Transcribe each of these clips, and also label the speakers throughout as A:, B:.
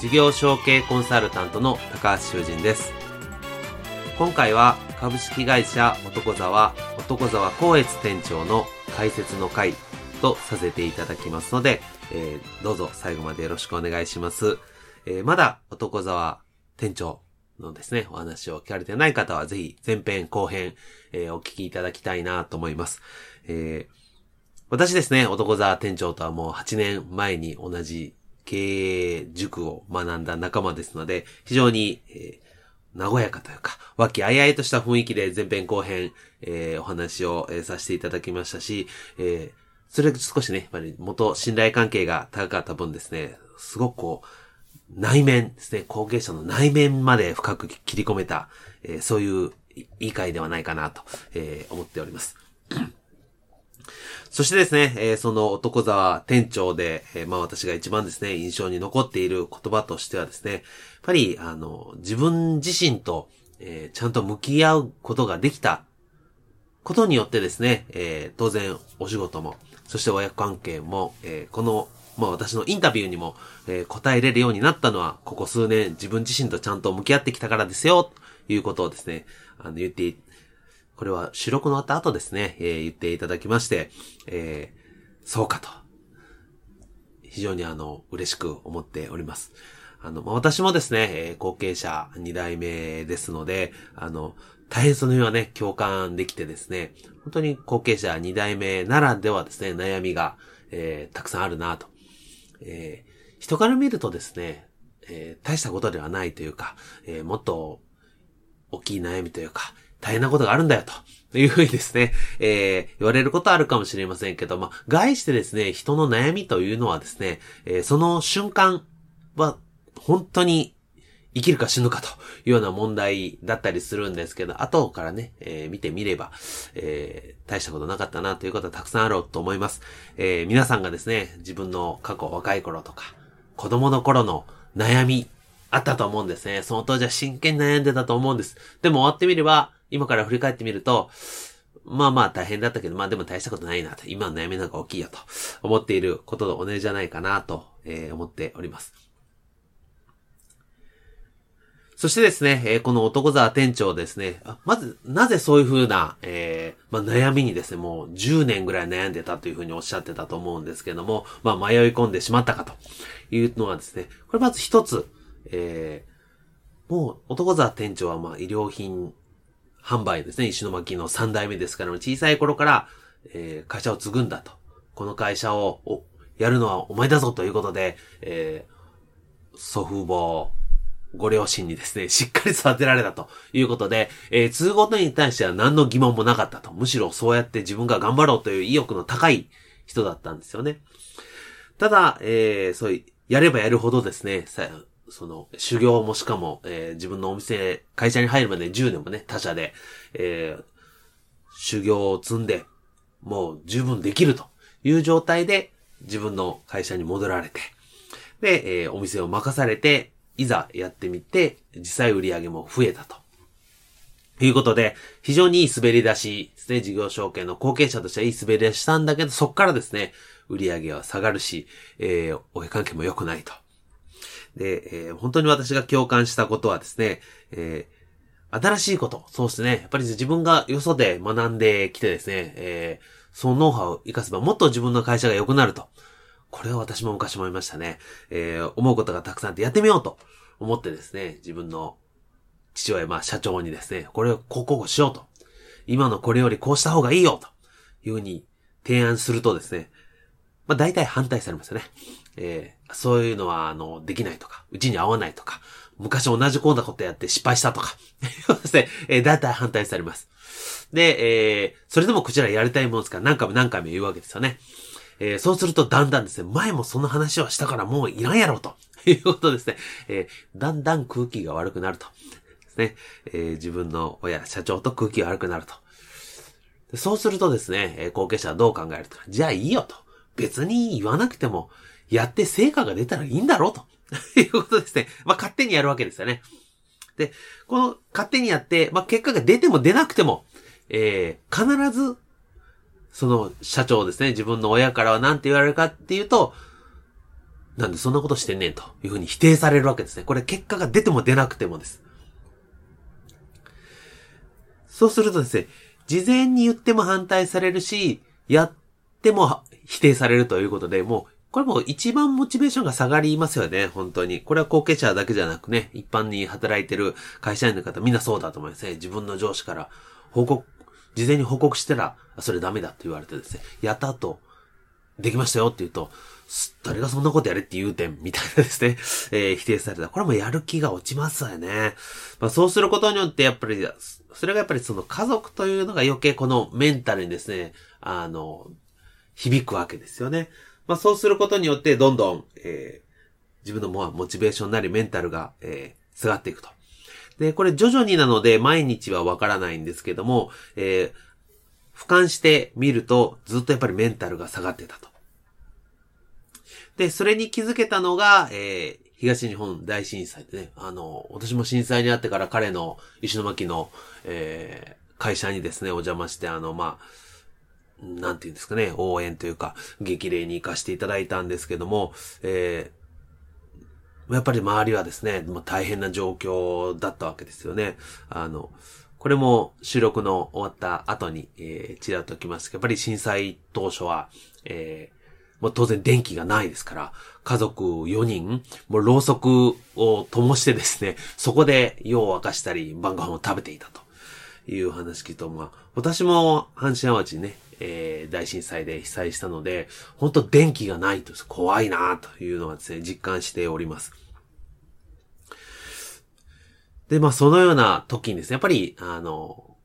A: 事業承継コンサルタントの高橋修人です。今回は株式会社男沢男沢光悦店長の解説の会とさせていただきますので、えー、どうぞ最後までよろしくお願いします。えー、まだ男沢店長のですね、お話を聞かれてない方はぜひ前編後編、えー、お聞きいただきたいなと思います。えー、私ですね、男沢店長とはもう8年前に同じ経営塾を学んだ仲間ですので、非常に、えー、和やかというか、和気あいあいとした雰囲気で前編後編、えー、お話を、えー、させていただきましたし、えー、それ少しね、やっぱり元信頼関係が高かった分ですね、すごくこう、内面ですね、後継者の内面まで深く切り込めた、えー、そういういい会ではないかなと、えー、思っております。そしてですね、えー、その男沢店長で、えー、まあ私が一番ですね、印象に残っている言葉としてはですね、やっぱり、あの、自分自身と、えー、ちゃんと向き合うことができたことによってですね、え、当然お仕事も、そして親子関係も、え、この、まあ私のインタビューにも、え、答えれるようになったのは、ここ数年自分自身とちゃんと向き合ってきたからですよ、ということをですね、あの言ってこれは収録のあった後ですね、えー、言っていただきまして、えー、そうかと。非常にあの、嬉しく思っております。あの、まあ、私もですね、えー、後継者2代目ですので、あの、大変その辺はね、共感できてですね、本当に後継者2代目ならではですね、悩みが、えー、たくさんあるなと。えー、人から見るとですね、えー、大したことではないというか、えー、もっと大きい悩みというか、大変なことがあるんだよ、というふうにですね、えー、言われることあるかもしれませんけど、まあ、概してですね、人の悩みというのはですね、えー、その瞬間は、本当に生きるか死ぬかというような問題だったりするんですけど、後からね、えー、見てみれば、えー、大したことなかったなということはたくさんあると思います。えー、皆さんがですね、自分の過去若い頃とか、子供の頃の悩み、あったと思うんですね。その当時は真剣に悩んでたと思うんです。でも終わってみれば、今から振り返ってみると、まあまあ大変だったけど、まあでも大したことないなと、今の悩みなんか大きいよと思っていることと同じじゃないかなと、えー、思っております。そしてですね、えー、この男沢店長ですね、まず、なぜそういうふうな、えー、まあ、悩みにですね、もう10年ぐらい悩んでたというふうにおっしゃってたと思うんですけども、まあ、迷い込んでしまったかというのはですね、これまず一つ、えー、もう男沢店長はまあ、医療品販売ですね、石巻の3代目ですから、小さい頃から、えー、会社を継ぐんだと。この会社を、お、やるのはお前だぞということで、えー、祖父母、ご両親にですね、しっかり育てられたということで、えー、継ぐことに対しては何の疑問もなかったと。むしろそうやって自分が頑張ろうという意欲の高い人だったんですよね。ただ、えー、そういう、やればやるほどですね、その、修行もしかも、えー、自分のお店、会社に入るまで10年もね、他社で、えー、修行を積んで、もう十分できるという状態で、自分の会社に戻られて、で、えー、お店を任されて、いざやってみて、実際売り上げも増えたと。ということで、非常にいい滑り出しですね、事業承継の後継者としてはいい滑り出したんだけど、そっからですね、売り上げは下がるし、えー、お絵関係も良くないと。で、えー、本当に私が共感したことはですね、えー、新しいこと、そうですね。やっぱり自分がよそで学んできてですね、えー、そのノウハウを活かせばもっと自分の会社が良くなると。これは私も昔もいましたね。えー、思うことがたくさんあってやってみようと思ってですね、自分の父親、まあ社長にですね、これをこうこうしようと。今のこれよりこうした方がいいよというふうに提案するとですね、まあ大体反対されますよね。えー、そういうのは、あの、できないとか、うちに合わないとか、昔同じこんなことやって失敗したとか、ですね、えー、大体反対されます。で、えー、それでもこちらやりたいものですから何回も何回も言うわけですよね。えー、そうするとだんだんですね、前もその話はしたからもういらんやろということですね、えー、だんだん空気が悪くなると。ですね、えー、自分の親、社長と空気が悪くなると。そうするとですね、え後継者はどう考えると。じゃあいいよと。別に言わなくても、やって成果が出たらいいんだろうと。いうことですね。まあ、勝手にやるわけですよね。で、この勝手にやって、まあ、結果が出ても出なくても、えー、必ず、その社長ですね、自分の親からは何て言われるかっていうと、なんでそんなことしてんねんというふうに否定されるわけですね。これ結果が出ても出なくてもです。そうするとですね、事前に言っても反対されるし、やっても否定されるということで、もう、これも一番モチベーションが下がりますよね、本当に。これは後継者だけじゃなくね、一般に働いてる会社員の方みんなそうだと思いますね。自分の上司から報告、事前に報告したら、それダメだって言われてですね、やった後、できましたよって言うと、誰がそんなことやれって言うてん、みたいなですね、えー、否定された。これもやる気が落ちますよね。まあそうすることによって、やっぱり、それがやっぱりその家族というのが余計このメンタルにですね、あの、響くわけですよね。まあそうすることによって、どんどん、えー、自分のモチベーションなりメンタルが、えー、下がっていくと。で、これ徐々になので毎日はわからないんですけども、えー、俯瞰してみるとずっとやっぱりメンタルが下がってたと。で、それに気づけたのが、えー、東日本大震災でね、あの、私も震災にあってから彼の石巻の、えー、会社にですね、お邪魔して、あの、まあ、なんていうんですかね、応援というか、激励に行かせていただいたんですけども、えー、やっぱり周りはですね、大変な状況だったわけですよね。あの、これも収録の終わった後に、えー、ちらっときます、やっぱり震災当初は、えー、もう当然電気がないですから、家族4人、もうろうそくを灯してですね、そこで夜を明かしたり晩ご飯を食べていたという話聞いと、まあ、私も阪神淡路にね、えー、大震災で被災したので、本当電気がないと怖いなというのはですね、実感しております。で、まあ、そのような時にですね、やっぱり、あの、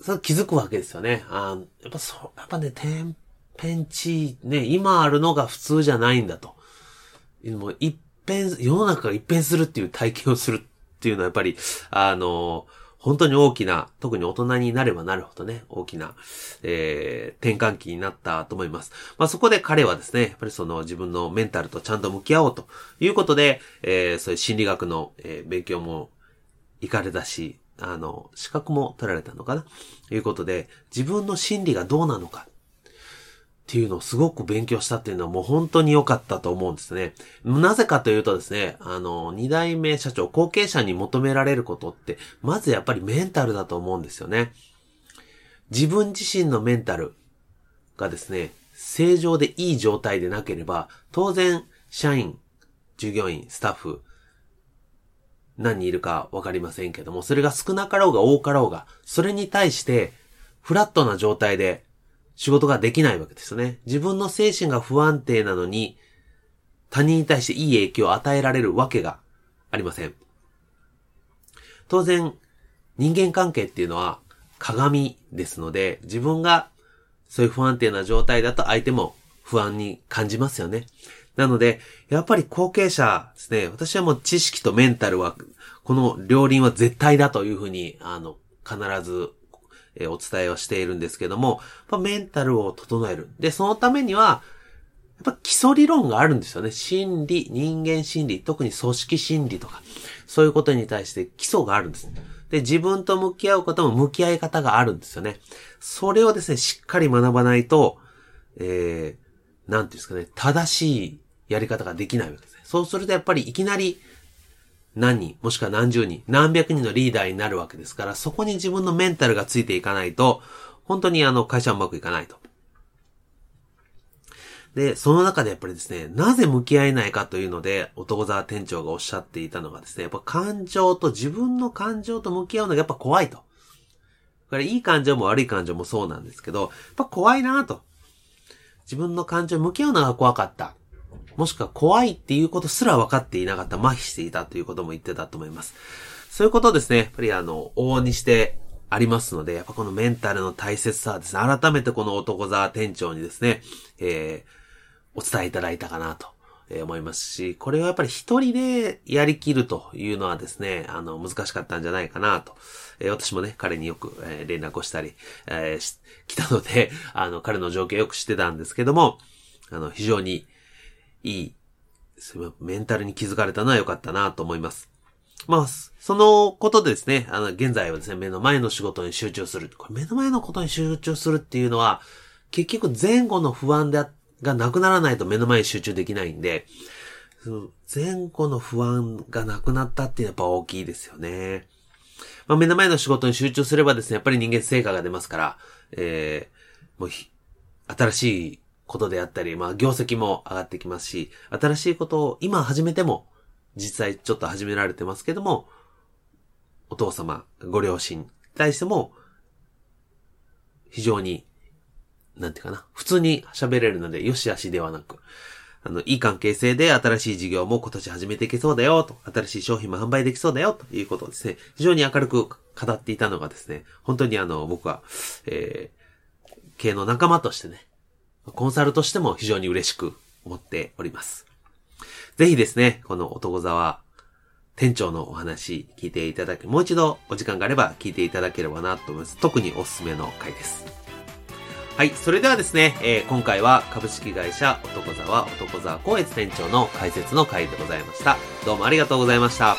A: そ気づくわけですよね。あやっぱそう、やっぱね、天ペンチ、ね、今あるのが普通じゃないんだと。もう一変、世の中が一変するっていう体験をするっていうのはやっぱり、あの、本当に大きな、特に大人になればなるほどね、大きな、えー、転換期になったと思います。まあ、そこで彼はですね、やっぱりその自分のメンタルとちゃんと向き合おうということで、えー、そういう心理学の、えー、勉強も行かれたし、あの、資格も取られたのかな？ということで、自分の心理がどうなのか、っていうのをすごく勉強したっていうのはもう本当に良かったと思うんですね。なぜかというとですね、あの、二代目社長、後継者に求められることって、まずやっぱりメンタルだと思うんですよね。自分自身のメンタルがですね、正常でいい状態でなければ、当然、社員、従業員、スタッフ、何人いるかわかりませんけども、それが少なかろうが多かろうが、それに対して、フラットな状態で仕事ができないわけですよね。自分の精神が不安定なのに、他人に対していい影響を与えられるわけがありません。当然、人間関係っていうのは鏡ですので、自分がそういう不安定な状態だと相手も不安に感じますよね。なので、やっぱり後継者ですね、私はもう知識とメンタルは、この両輪は絶対だというふうに、あの、必ずえお伝えをしているんですけども、まメンタルを整える。で、そのためには、やっぱ基礎理論があるんですよね。心理、人間心理、特に組織心理とか、そういうことに対して基礎があるんです。で、自分と向き合うことも向き合い方があるんですよね。それをですね、しっかり学ばないと、えー、なんていうんですかね、正しいやり方ができないわけですね。そうするとやっぱりいきなり何人、もしくは何十人、何百人のリーダーになるわけですから、そこに自分のメンタルがついていかないと、本当にあの会社はうまくいかないと。で、その中でやっぱりですね、なぜ向き合えないかというので、男沢店長がおっしゃっていたのがですね、やっぱ感情と、自分の感情と向き合うのがやっぱ怖いと。これいい感情も悪い感情もそうなんですけど、やっぱ怖いなと。自分の感情に向き合うのが怖かった。もしくは怖いっていうことすら分かっていなかった、麻痺していたということも言ってたと思います。そういうことですね、やっぱりあの、往々にしてありますので、やっぱこのメンタルの大切さはですね、改めてこの男沢店長にですね、えー、お伝えいただいたかなと。思いますし、これはやっぱり一人でやりきるというのはですね、あの、難しかったんじゃないかなと。え、私もね、彼によく、え、連絡をしたり、えー、来たので、あの、彼の状況をよく知ってたんですけども、あの、非常にいい、メンタルに気づかれたのは良かったなと思います。まあ、そのことでですね、あの、現在はですね、目の前の仕事に集中する。これ目の前のことに集中するっていうのは、結局前後の不安で、がなくならないと目の前に集中できないんで、前後の不安がなくなったっていうのはやっぱ大きいですよね。まあ、目の前の仕事に集中すればですね、やっぱり人間成果が出ますから、えー、もう新しいことであったり、まあ、業績も上がってきますし、新しいことを今始めても、実際ちょっと始められてますけども、お父様、ご両親に対しても、非常に、なんていうかな、普通に喋れるので、よしあしではなく、あの、いい関係性で新しい事業も今年始めていけそうだよ、と、新しい商品も販売できそうだよ、ということをですね、非常に明るく語っていたのがですね、本当にあの、僕は、えー、経営の仲間としてね、コンサルとしても非常に嬉しく思っております。ぜひですね、この男沢店長のお話聞いていただき、もう一度お時間があれば聞いていただければなと思います。特におすすめの回です。はい、それではですね、えー、今回は株式会社男沢男沢光悦店長の解説の回でございました。どうもありがとうございました。